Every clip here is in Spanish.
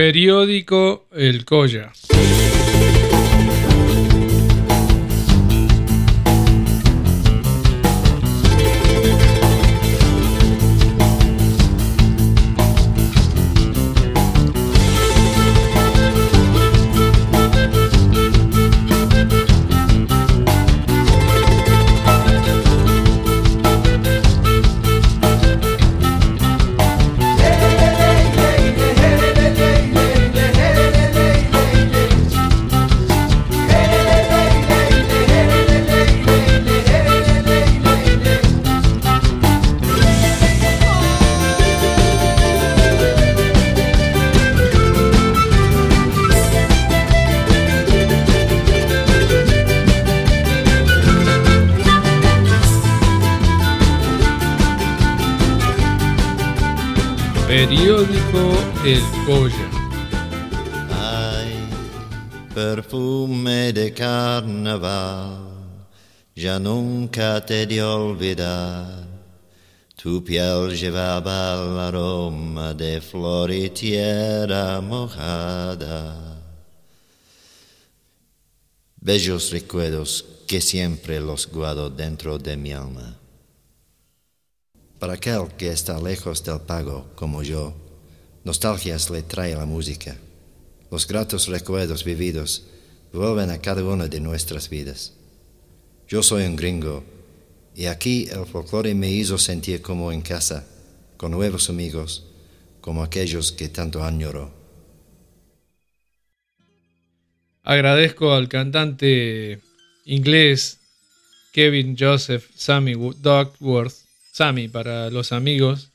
Periódico El Colla. Perfume de carnaval, ya nunca te de olvidar. Tu piel llevaba el aroma de flor y tierra mojada. Bellos recuerdos que siempre los guardo dentro de mi alma. Para aquel que está lejos del pago, como yo, nostalgias le trae la música. Los gratos recuerdos vividos vuelven a cada una de nuestras vidas. Yo soy un gringo y aquí el folclore me hizo sentir como en casa, con nuevos amigos, como aquellos que tanto añoro. Agradezco al cantante inglés Kevin Joseph Sammy Duckworth Sami para los amigos,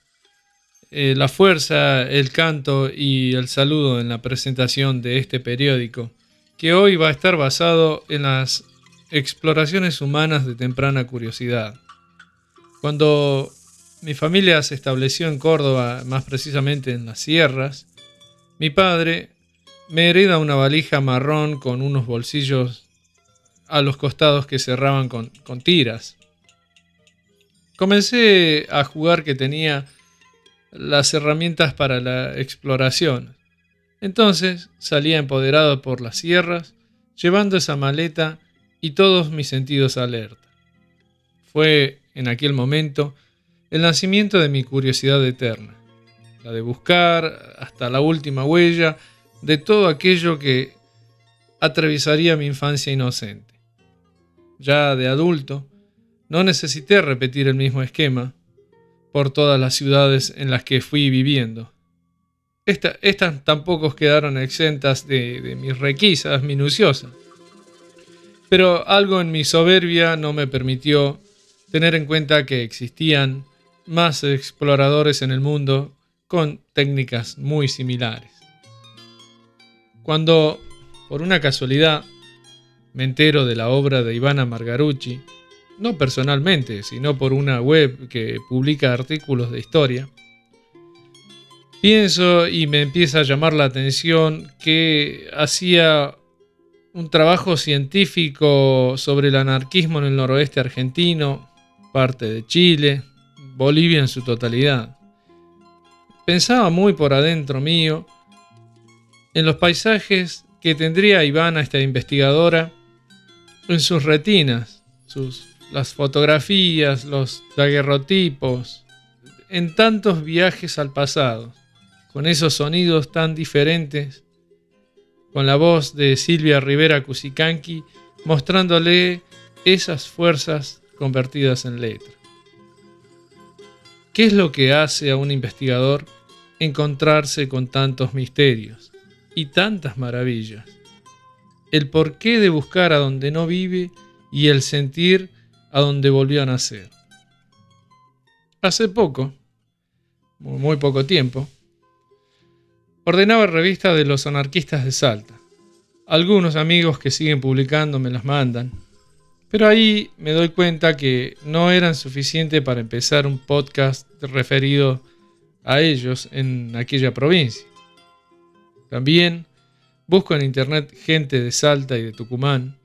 eh, la fuerza, el canto y el saludo en la presentación de este periódico, que hoy va a estar basado en las exploraciones humanas de temprana curiosidad. Cuando mi familia se estableció en Córdoba, más precisamente en las sierras, mi padre me hereda una valija marrón con unos bolsillos a los costados que cerraban con, con tiras. Comencé a jugar que tenía las herramientas para la exploración. Entonces salía empoderado por las sierras, llevando esa maleta y todos mis sentidos alerta. Fue, en aquel momento, el nacimiento de mi curiosidad eterna, la de buscar hasta la última huella de todo aquello que atravesaría mi infancia inocente. Ya de adulto, no necesité repetir el mismo esquema por todas las ciudades en las que fui viviendo. estas tampoco quedaron exentas de, de mis requisas minuciosas. Pero algo en mi soberbia no me permitió tener en cuenta que existían más exploradores en el mundo con técnicas muy similares. Cuando, por una casualidad, me entero de la obra de Ivana Margarucci, no personalmente, sino por una web que publica artículos de historia, pienso y me empieza a llamar la atención que hacía un trabajo científico sobre el anarquismo en el noroeste argentino, parte de Chile, Bolivia en su totalidad. Pensaba muy por adentro mío en los paisajes que tendría Ivana, esta investigadora, en sus retinas, sus las fotografías, los daguerrotipos, en tantos viajes al pasado, con esos sonidos tan diferentes, con la voz de Silvia Rivera Cusicanqui mostrándole esas fuerzas convertidas en letra. ¿Qué es lo que hace a un investigador encontrarse con tantos misterios y tantas maravillas? El porqué de buscar a donde no vive y el sentir a donde volvió a nacer. Hace poco, muy poco tiempo, ordenaba revista de los anarquistas de Salta. Algunos amigos que siguen publicando me las mandan, pero ahí me doy cuenta que no eran suficientes para empezar un podcast referido a ellos en aquella provincia. También busco en internet gente de Salta y de Tucumán,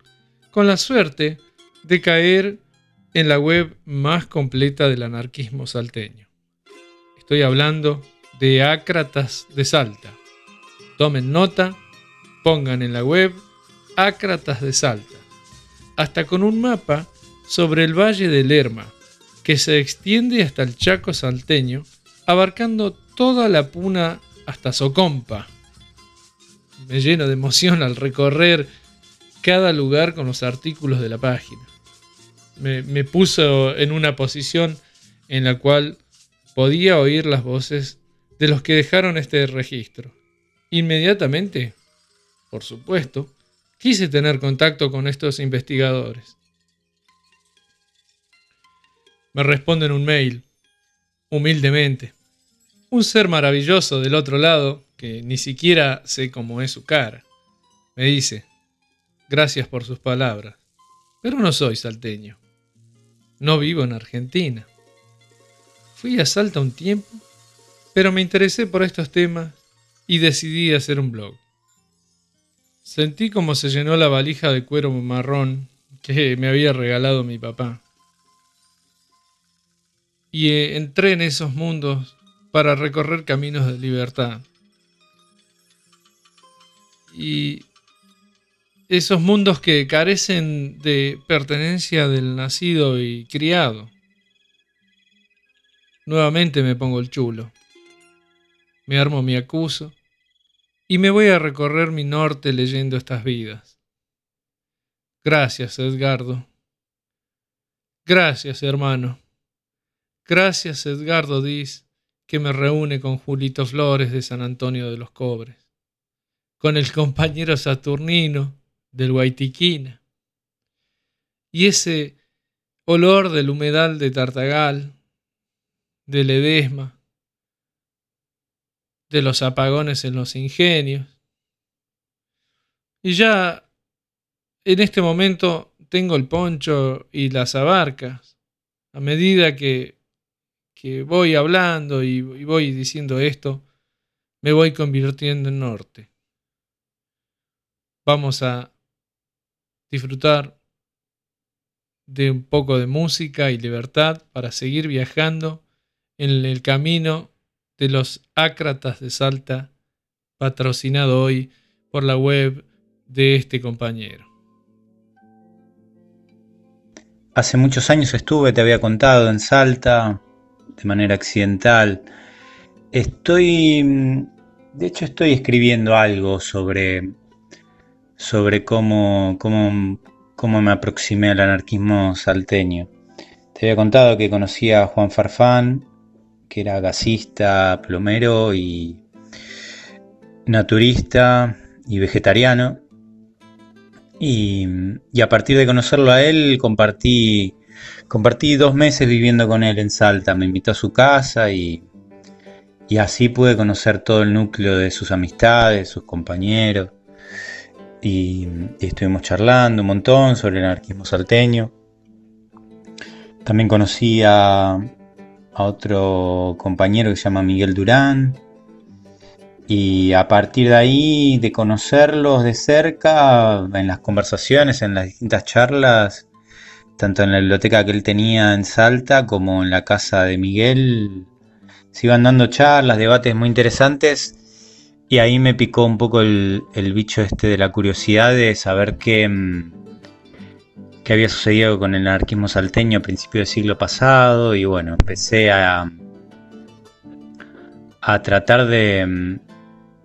con la suerte de caer en la web más completa del anarquismo salteño. Estoy hablando de Ácratas de Salta, Tomen nota, pongan en la web Ácratas de Salta, hasta con un mapa sobre el valle de Lerma, que se extiende hasta el Chaco salteño, abarcando toda la puna hasta Socompa. Me lleno de emoción al recorrer cada lugar con los artículos de la página. Me, puso en una posición en la cual podía oír las voces de los que dejaron este registro. Inmediatamente, por supuesto, quise tener contacto con estos investigadores. Me responden un mail, humildemente. Un ser maravilloso del otro lado, que ni siquiera sé cómo es su cara. Me dice, gracias por sus palabras, pero no soy salteño. No vivo en Argentina. Fui a Salta un tiempo, pero me interesé por estos temas y decidí hacer un blog. Sentí como se llenó la valija de cuero marrón que me había regalado mi papá. Y eh, entré en esos mundos para recorrer caminos de libertad. Y esos mundos que carecen de pertenencia del nacido y criado. Nuevamente me pongo el chulo. Me armo mi acuso y me voy a recorrer mi norte leyendo estas vidas. Gracias, Edgardo. Gracias, hermano. Gracias, Edgardo Diz, que me reúne con Julito Flores de San Antonio de los Cobres, con el compañero Saturnino del Guaitiquina, y ese olor del humedal de Tartagal, de Ledesma, de los apagones en los ingenios. Y ya en este momento tengo el poncho y las abarcas. A medida que, que voy hablando y, y voy diciendo esto, me voy convirtiendo en norte. Vamos a disfrutar de un poco de música y libertad para seguir viajando en el camino de los Ácratas de Salta, patrocinado hoy por la web de este compañero. Hace muchos años estuve, te había contado, en Salta, de manera accidental. Estoy, de hecho estoy escribiendo algo sobre, sobre cómo, cómo, cómo me aproximé al anarquismo salteño. Te había contado que conocí a Juan Farfán que era gasista, plomero y naturista y vegetariano. Y, a partir de conocerlo a él, compartí, compartí dos meses viviendo con él en Salta. Me invitó a su casa y, y así pude conocer todo el núcleo de sus amistades, sus compañeros. Y, estuvimos charlando un montón sobre el anarquismo salteño. También conocí a, a otro compañero que se llama Miguel Durán. Y a partir de ahí, de conocerlos de cerca, en las conversaciones, en las distintas charlas, tanto en la biblioteca que él tenía en Salta como en la casa de Miguel, se iban dando charlas, debates muy interesantes. Y ahí me picó un poco el, el bicho este de la curiosidad de saber qué, mm, que había sucedido con el anarquismo salteño a principios del siglo pasado y bueno, empecé a, a tratar de,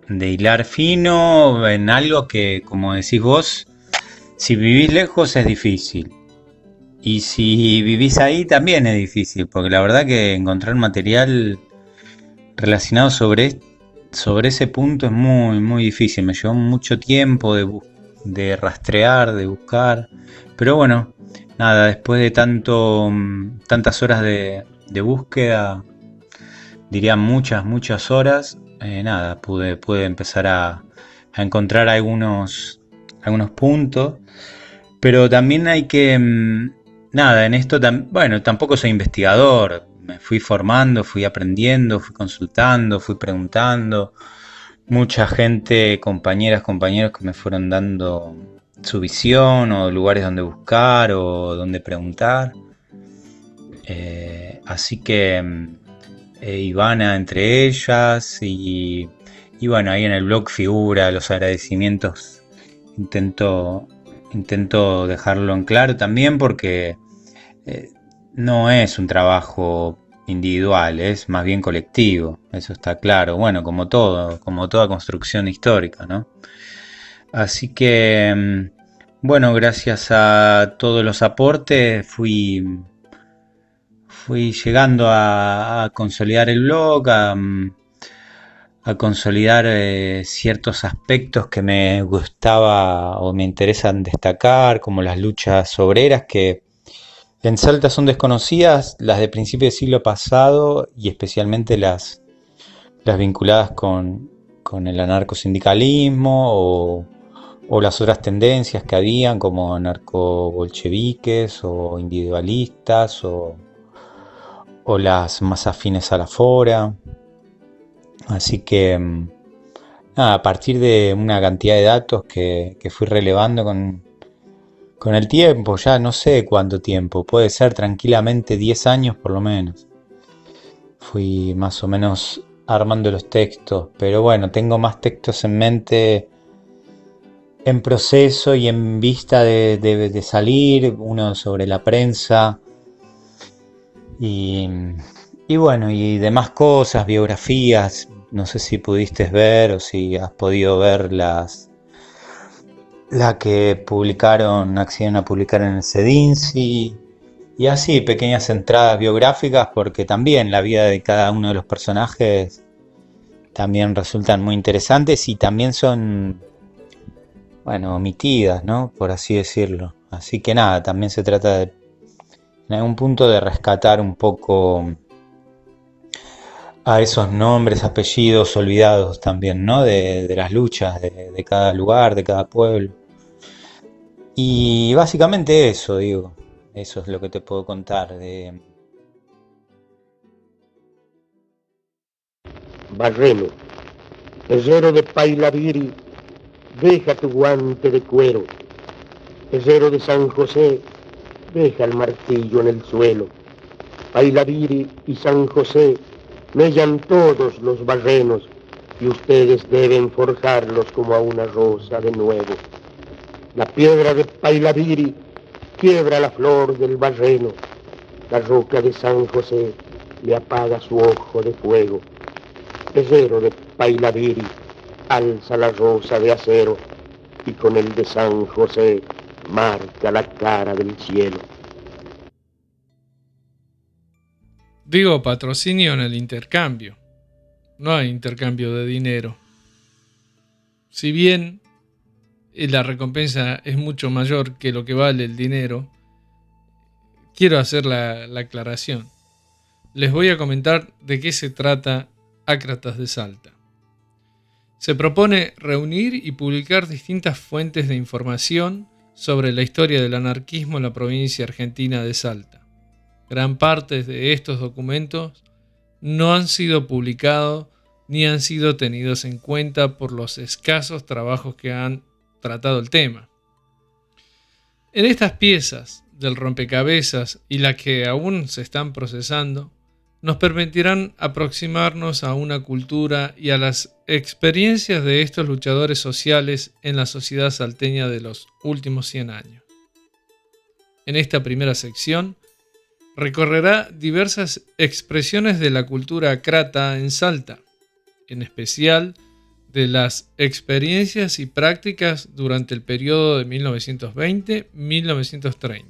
de hilar fino en algo que, como decís vos, si vivís lejos es difícil. Y si vivís ahí también es difícil, porque la verdad que encontrar material relacionado sobre, sobre ese punto es muy, muy difícil. Me llevó mucho tiempo de, de rastrear, de buscar. Pero bueno, nada, después de tanto, mm, tantas horas de, búsqueda, diría muchas, muchas horas, eh, nada, pude, pude empezar a, encontrar algunos, algunos puntos. Pero también hay que, mm, nada, en esto, bueno, tampoco soy investigador, me fui formando, fui aprendiendo, fui consultando, fui preguntando. Mucha gente, compañeras, compañeros que me fueron dando su visión o lugares donde buscar o donde preguntar. Eh, así que mm, eh, Ivana entre ellas y, bueno, ahí en el blog figura los agradecimientos. Intento, intento dejarlo en claro también porque eh, no es un trabajo individual, es más bien colectivo, eso está claro. Bueno, como todo, como toda construcción histórica, ¿no? Así que, mm, bueno, gracias a todos los aportes fui, fui llegando a, consolidar el blog, a, mm, consolidar eh, ciertos aspectos que me gustaba o me interesan destacar, como las luchas obreras que en Salta son desconocidas, las de principio del siglo pasado y especialmente las, vinculadas con, el anarcosindicalismo o, o las otras tendencias que habían como anarco-bolcheviques o individualistas o, las más afines a la fora. Así que mm, a partir de una cantidad de datos que fui relevando con, con el tiempo, ya no sé cuánto tiempo, puede ser tranquilamente 10 años por lo menos. Fui más o menos armando los textos, pero bueno, tengo más textos en mente en proceso y en vista de, salir, uno sobre la prensa y, y, bueno, y demás cosas, biografías, no sé si pudiste ver o si has podido ver las, la que publicaron, accedieron a publicar en el CEDINSI, y así pequeñas entradas biográficas, porque también la vida de cada uno de los personajes también resultan muy interesantes y también son, bueno, omitidas, ¿no? Por así decirlo. Así que nada, también se trata de, en algún punto, de rescatar un poco a esos nombres, apellidos olvidados también, ¿no? De, las luchas de, cada lugar, de cada pueblo. Y básicamente eso, digo, eso es lo que te puedo contar de... Barreno, herrero de Pailaviri, deja tu guante de cuero. Herrero de San José, deja el martillo en el suelo. Pailaviri y San José, mellan todos los barrenos y ustedes deben forjarlos como a una rosa de nuevo. La piedra de Pailaviri quiebra la flor del barreno, la roca de San José le apaga su ojo de fuego. Herrero de Pailaviri alza la rosa de acero y con el de San José marca la cara del cielo. Digo patrocinio en el intercambio. No hay intercambio de dinero. Si bien la recompensa es mucho mayor que lo que vale el dinero, quiero hacer la, la aclaración. Les voy a comentar de qué se trata Ácratas de Salta. Se propone reunir y publicar distintas fuentes de información sobre la historia del anarquismo en la provincia argentina de Salta. Gran parte de estos documentos no han sido publicados ni han sido tenidos en cuenta por los escasos trabajos que han tratado el tema. En estas piezas del rompecabezas y las que aún se están procesando, nos permitirán aproximarnos a una cultura y a las experiencias de estos luchadores sociales en la sociedad salteña de los últimos 100 años. En esta primera sección recorrerá diversas expresiones de la cultura crata en Salta, en especial de las experiencias y prácticas durante el periodo de 1920-1930.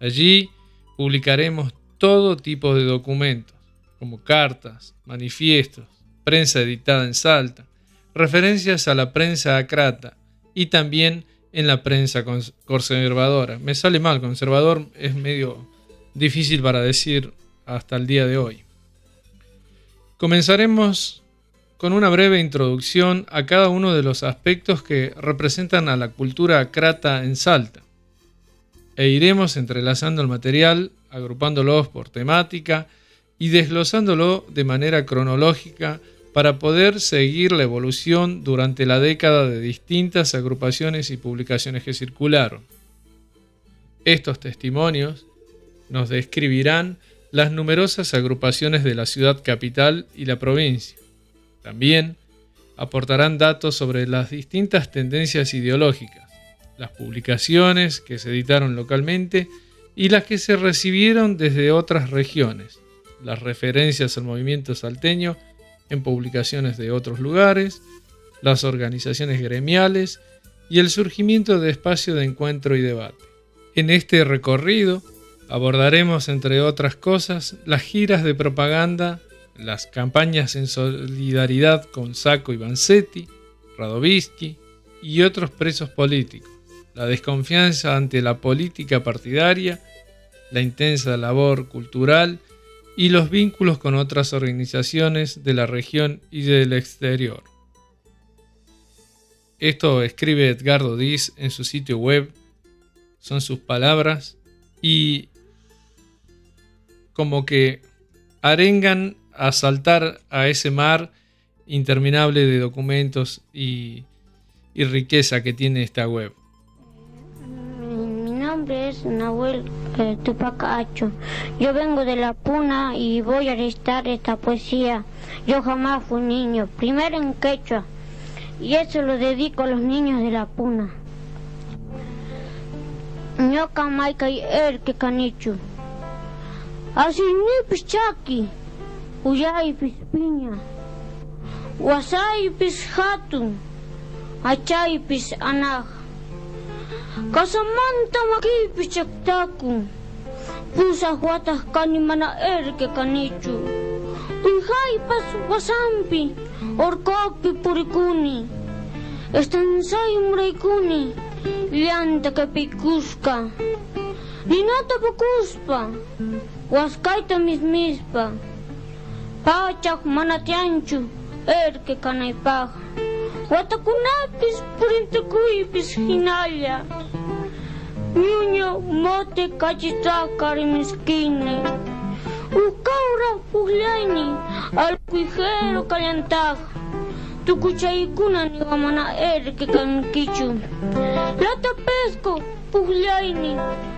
Allí publicaremos todo tipo de documentos, como cartas, manifiestos, prensa editada en Salta, referencias a la prensa acrata y también en la prensa conservadora. Me sale mal, conservador es medio difícil para decir hasta el día de hoy. Comenzaremos con una breve introducción a cada uno de los aspectos que representan a la cultura crata en Salta, e iremos entrelazando el material, agrupándolos por temática y desglosándolo de manera cronológica para poder seguir la evolución durante la década de distintas agrupaciones y publicaciones que circularon. Estos testimonios nos describirán las numerosas agrupaciones de la ciudad capital y la provincia. También aportarán datos sobre las distintas tendencias ideológicas, las publicaciones que se editaron localmente y las que se recibieron desde otras regiones, las referencias al movimiento salteño en publicaciones de otros lugares, las organizaciones gremiales y el surgimiento de espacios de encuentro y debate. En este recorrido abordaremos, entre otras cosas, las giras de propaganda, las campañas en solidaridad con Sacco y Vanzetti, Radovisky y otros presos políticos, la desconfianza ante la política partidaria, la intensa labor cultural y los vínculos con otras organizaciones de la región y del exterior. Esto escribe Edgardo Diz en su sitio web, son sus palabras, y como que arengan a saltar a ese mar interminable de documentos y, riqueza que tiene esta web. Mi nombre es Nahuel eh, Tupacacho. Yo vengo de la Puna y voy a recitar esta poesía. Yo jamás fui niño, primero en quechua, y eso lo dedico a los niños de la Puna. Ñoca maika y el que canichu. Así ni pichaki, uyay pispiña, wasay pis hatun, achay pis anaj. Kasamanta makipis chaktaku, pusa huatas kani mana er que canichu. Uyhay pas wasampi, orkopi purikuni, estansay muraykuni, llanta que picusca. Ninata pukuspa, waskaita mismispa. Pachak manatianchu, erke kanaypaj. Watakunapis purintukuypis hinalla. Ñuño mote kachitakari miskini. Ukaura puhlayni, alpujero kallantaj. Tukuchaykuna niwamana erke kankichu. Lata pesco, puhlayni,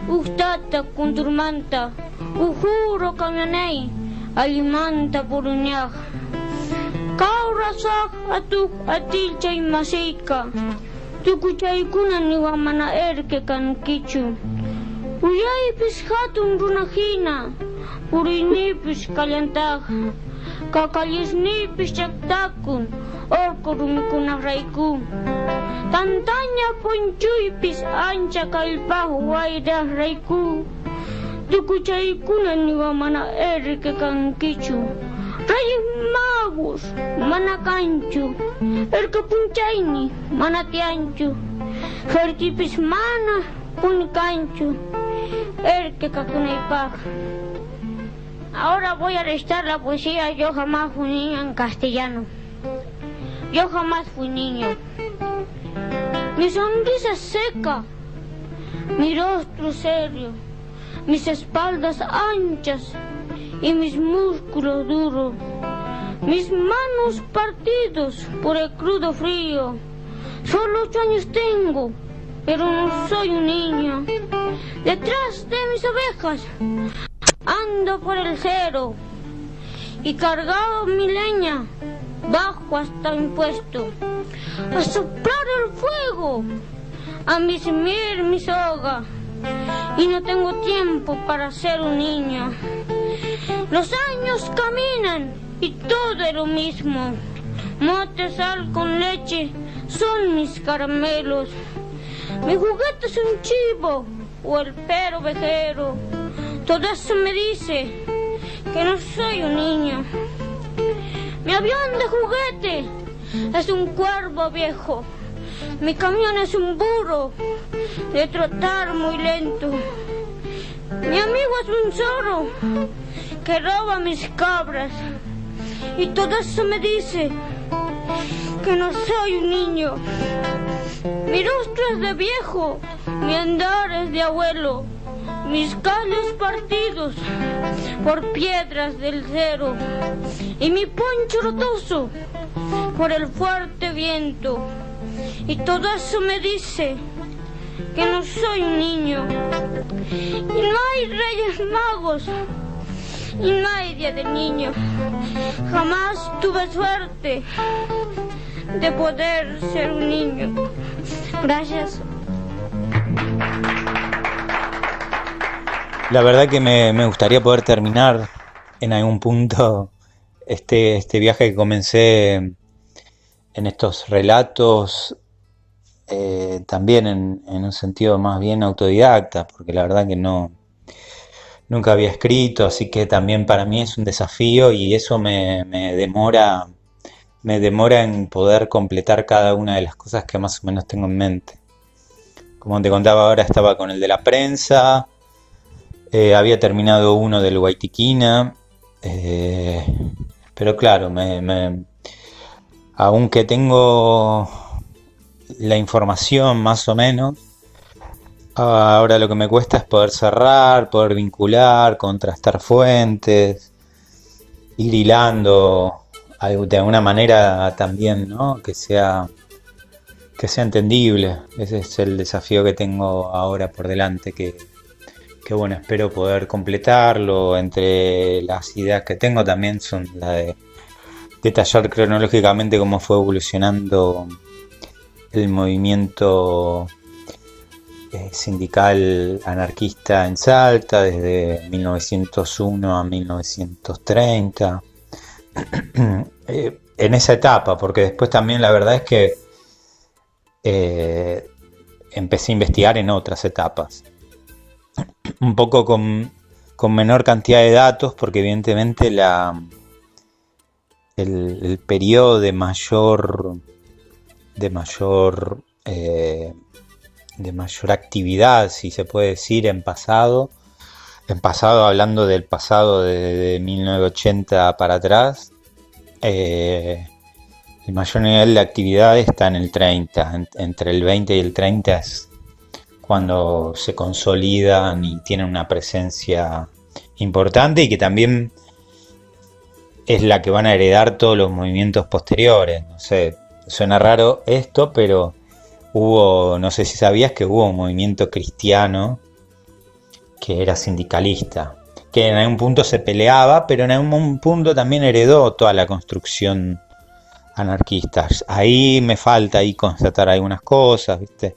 uhtata kunturmanta. Uhuru kamionei alimanta purunyaj. Kau rasak atu atil chay masika. Tuku chay kuna niwa mana erke kan kichu. Uyay pis hatun runahina. Purinipis kalyantaj. Kakalisnipis chaktakun. Orko rumikuna raiku. Tantanya punchuipis ancha kalpahu wairah raiku. Raiku. Tukuchaykuna niwamana erke kankichu. Rayos magos, mana canchu, el que punchaini, mana tianchu, jerkipis mana pun canchu, el que cacunaipac. Ahora voy a restar la poesía Yo jamás fui niño en castellano. Yo jamás fui niño. Mi sonrisa seca, mi rostro serio, mis espaldas anchas y mis músculos duros, mis manos partidos por el crudo frío. Solo ocho años tengo, pero no soy un niño. Detrás de mis ovejas ando por el cero y cargado mi leña bajo hasta mi puesto a soplar el fuego, a mismir mi soga y no tengo tiempo para ser un niño. Los años caminan y todo es lo mismo. Mote, sal con leche son mis caramelos. Mi juguete es un chivo o el perro vejero. Todo eso me dice que no soy un niño. Mi avión de juguete es un cuervo viejo. Mi camión es un burro de trotar muy lento. Mi amigo es un zorro que roba mis cabras. Y todo eso me dice que no soy un niño. Mi rostro es de viejo, mi andar es de abuelo, mis calles partidos por piedras del cero y mi poncho rotoso por el fuerte viento. Y todo eso me dice que no soy un niño. Y no hay reyes magos. Y no hay día de niño. Jamás tuve suerte de poder ser un niño. Gracias. La verdad que me, gustaría poder terminar en algún punto este, este viaje que comencé en estos relatos, eh, también en, un sentido más bien autodidacta, porque la verdad que no nunca había escrito, así que también para mí es un desafío y eso me, demora me demora en poder completar cada una de las cosas que más o menos tengo en mente. Como te contaba ahora, estaba con el de la prensa, eh, había terminado uno del Guaitiquina, eh, pero claro, me, aunque tengo la información más o menos, ahora lo que me cuesta es poder cerrar, poder vincular, contrastar fuentes, ir hilando de alguna manera también, ¿no? Que sea que sea entendible. Ese es el desafío que tengo ahora por delante, que, bueno, espero poder completarlo. Entre las ideas que tengo también son la de detallar cronológicamente cómo fue evolucionando el movimiento eh, sindical anarquista en Salta desde 1901 a 1930 Eh, en esa etapa, porque después también la verdad es que eh, empecé a investigar en otras etapas. Un poco con, menor cantidad de datos, porque evidentemente la, el, periodo de mayor de mayor eh, de mayor actividad, si se puede decir, en pasado, en pasado hablando del pasado de 1980 para atrás, eh, el mayor nivel de actividad está en el 30, entre el 20 y el 30 es cuando se consolidan y tienen una presencia importante y que también es la que van a heredar todos los movimientos posteriores. No sé, suena raro esto, pero hubo, no sé si sabías que hubo un movimiento cristiano que era sindicalista que en algún punto se peleaba, pero en algún punto también heredó toda la construcción anarquista. Ahí me falta ahí constatar algunas cosas, ¿viste?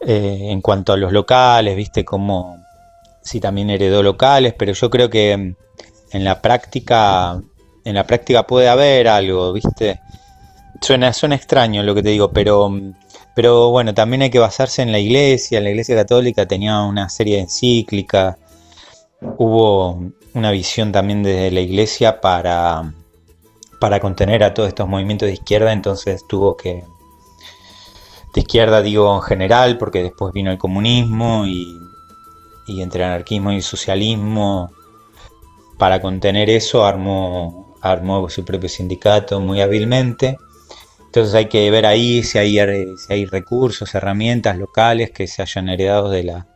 Eh, en cuanto a los locales, ¿viste? Como sí también heredó locales, pero yo creo que en la práctica en la práctica puede haber algo, ¿viste? Suena, suena extraño lo que te digo, pero, pero bueno, también hay que basarse en la iglesia. La iglesia católica tenía una serie de encíclicas hubo una visión también desde la iglesia para, para contener a todos estos movimientos de izquierda, entonces tuvo que, de izquierda digo en general, porque después vino el comunismo y, y entre anarquismo y socialismo, para contener eso armó, armó su propio sindicato muy hábilmente. Entonces hay que ver ahí si hay, si hay recursos, herramientas locales que se hayan heredado de la,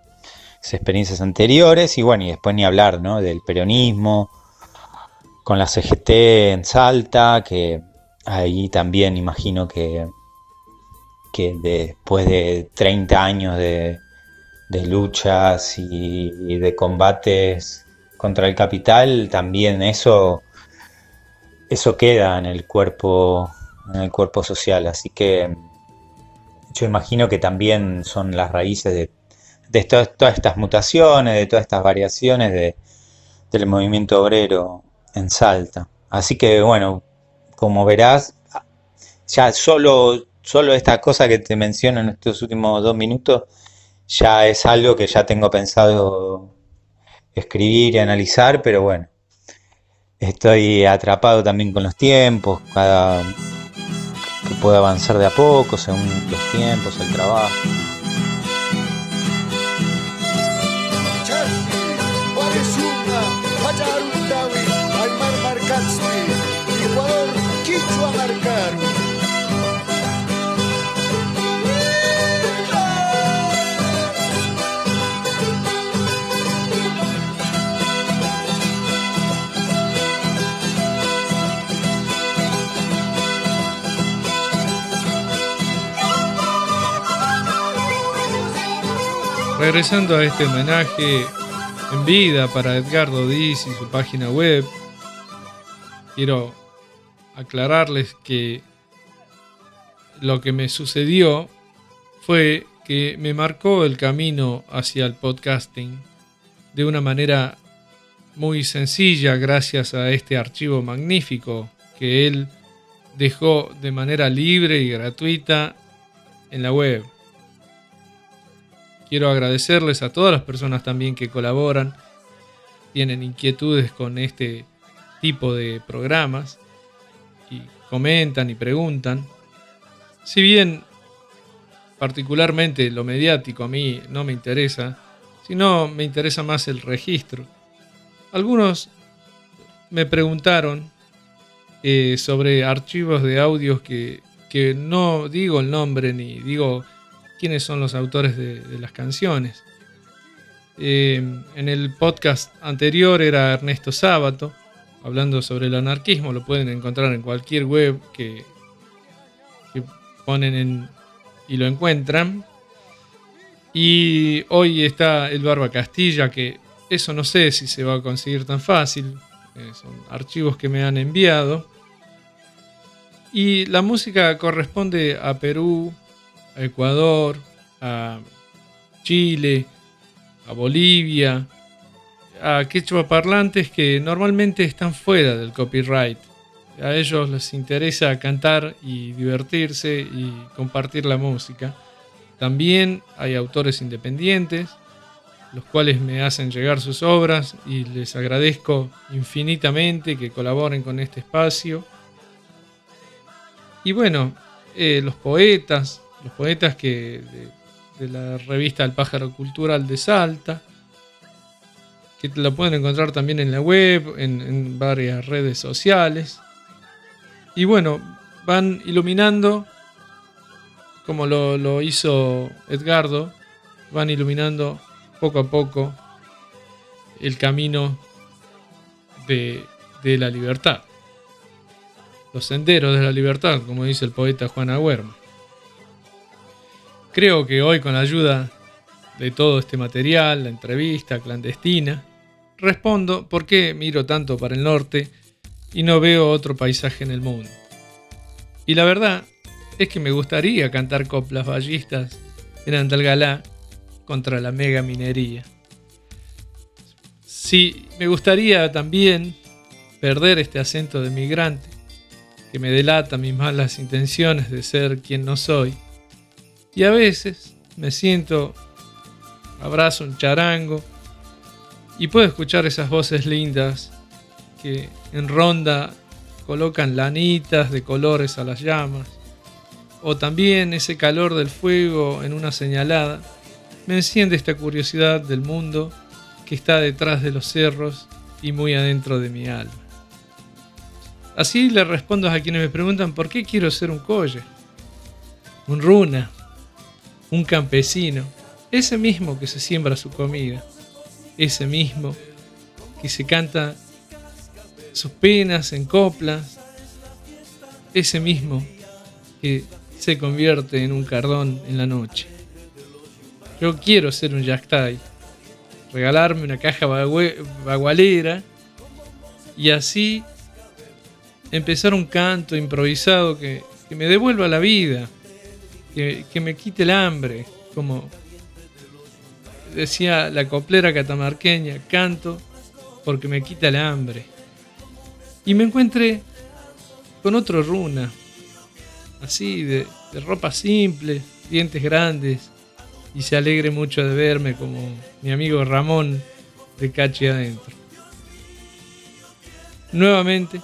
experiencias anteriores y bueno, y después ni hablar ¿no? del peronismo, con la CGT en Salta, que ahí también imagino que, que después de 30 años de, luchas y, de combates contra el capital, también eso, eso queda en el cuerpo, en el cuerpo social. Así que yo imagino que también son las raíces de de todas estas mutaciones, de todas estas variaciones del movimiento obrero en Salta. Así que bueno, como verás, ya solo, solo esta cosa que te menciono en estos últimos dos minutos, ya es algo que ya tengo pensado escribir y analizar, pero bueno, estoy atrapado también con los tiempos, cada que puedo avanzar de a poco según los tiempos, el trabajo. Regresando a este homenaje en vida para Edgardo Diz y su página web, quiero aclararles que lo que me sucedió fue que me marcó el camino hacia el podcasting de una manera muy sencilla gracias a este archivo magnífico que él dejó de manera libre y gratuita en la web. Quiero agradecerles a todas las personas también que colaboran, tienen inquietudes con este tipo de programas y comentan y preguntan. Si bien particularmente lo mediático a mí no me interesa, sino me interesa más el registro. Algunos me preguntaron eh, sobre archivos de audios que, no digo el nombre ni digo quiénes son los autores de, las canciones. Eh, en el podcast anterior era Ernesto Sábato, hablando sobre el anarquismo, lo pueden encontrar en cualquier web que, ponen en, y lo encuentran. Y hoy está el Barba Castilla, que eso no sé si se va a conseguir tan fácil. Eh, son archivos que me han enviado. Y la música corresponde a Perú, a Ecuador, a Chile, a Bolivia, a quechua parlantes que normalmente están fuera del copyright. A ellos les interesa cantar y divertirse y compartir la música. También hay autores independientes, los cuales me hacen llegar sus obras y les agradezco infinitamente que colaboren con este espacio. Y bueno, eh, los poetas, los poetas que de, la revista El Pájaro Cultural de Salta, que lo pueden encontrar también en la web, en, varias redes sociales. Y bueno, van iluminando, como lo, hizo Edgardo, van iluminando poco a poco el camino de, de la libertad los senderos de la libertad, como dice el poeta Juan Agüerma. Creo que hoy con la ayuda de todo este material, la entrevista clandestina, respondo por qué miro tanto para el norte y no veo otro paisaje en el mundo. Y la verdad es que me gustaría cantar coplas ballistas en Andalgalá contra la mega minería. Sí, me gustaría también perder este acento de migrante que me delata mis malas intenciones de ser quien no soy. Y a veces me siento, abrazo un charango y puedo escuchar esas voces lindas que en ronda colocan lanitas de colores a las llamas. O también ese calor del fuego en una señalada me enciende esta curiosidad del mundo que está detrás de los cerros y muy adentro de mi alma. Así le respondo a quienes me preguntan por qué quiero ser un colle, un runa, un campesino, ese mismo que se siembra su comida, ese mismo que se canta sus penas en coplas, ese mismo que se convierte en un cardón en la noche. Yo quiero ser un yactay, regalarme una caja bagualera y así empezar un canto improvisado que, me devuelva la vida, que, me quite el hambre, como decía la coplera catamarqueña, canto porque me quita el hambre. Y me encuentre con otro runa, así, de, de ropa simple, dientes grandes, y se alegre mucho de verme como mi amigo Ramón de Cachi Adentro. Nuevamente,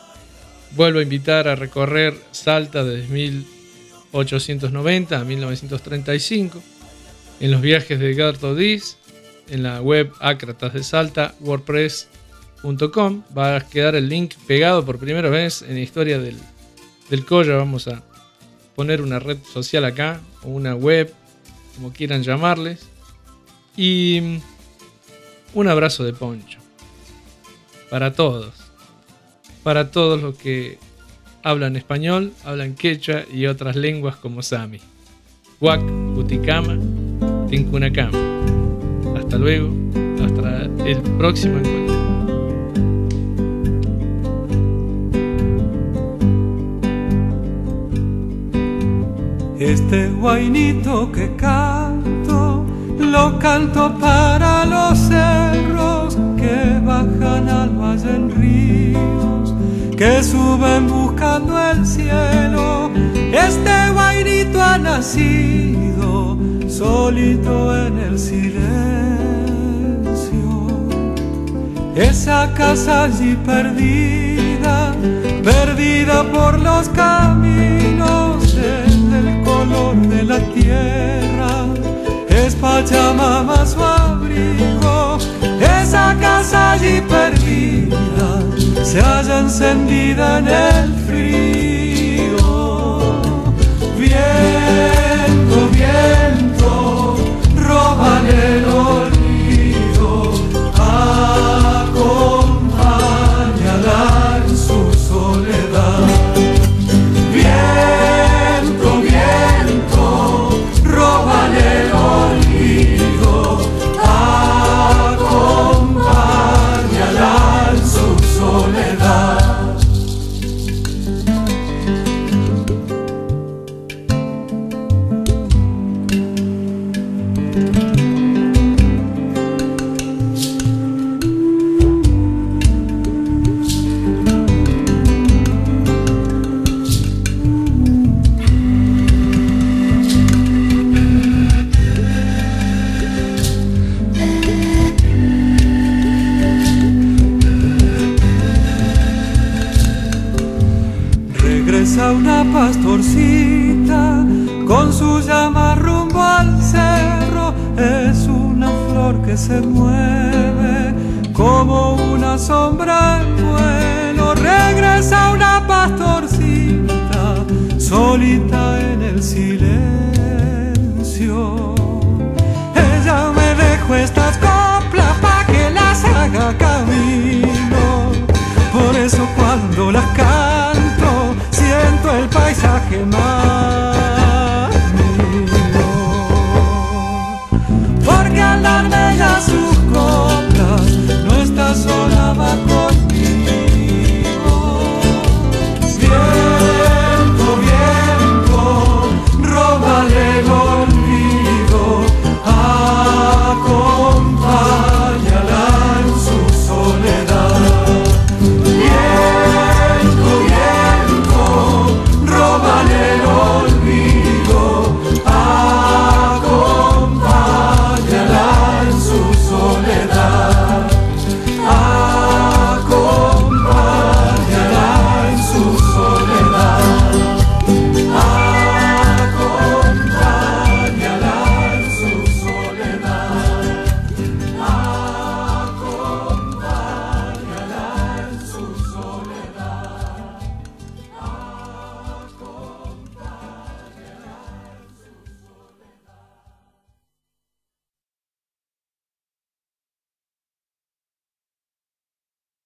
vuelvo a invitar a recorrer Salta de 2000 890 a 1935, en los viajes de Gerto Diz, en la web Acratas de Salta, wordpress.com, va a quedar el link pegado por primera vez en la historia del, del Colla, vamos a poner una red social acá, o una web, como quieran llamarles, y mm, un abrazo de poncho, para todos, para todos los que hablan español, hablan quechua y otras lenguas como sami. Huac, Buticama, Tincunacama. Hasta luego, hasta el próximo encuentro. Este guainito que canto, lo canto para los cerros que bajan al valle en ríos, que suben buscando el cielo. Este guainito ha nacido solito en el silencio. Esa casa allí perdida, perdida por los caminos el color de la tierra, es Pachamama su abrigo, esa casa allí perdida se halla encendida en el frío. Viento, viento, roban el olvido,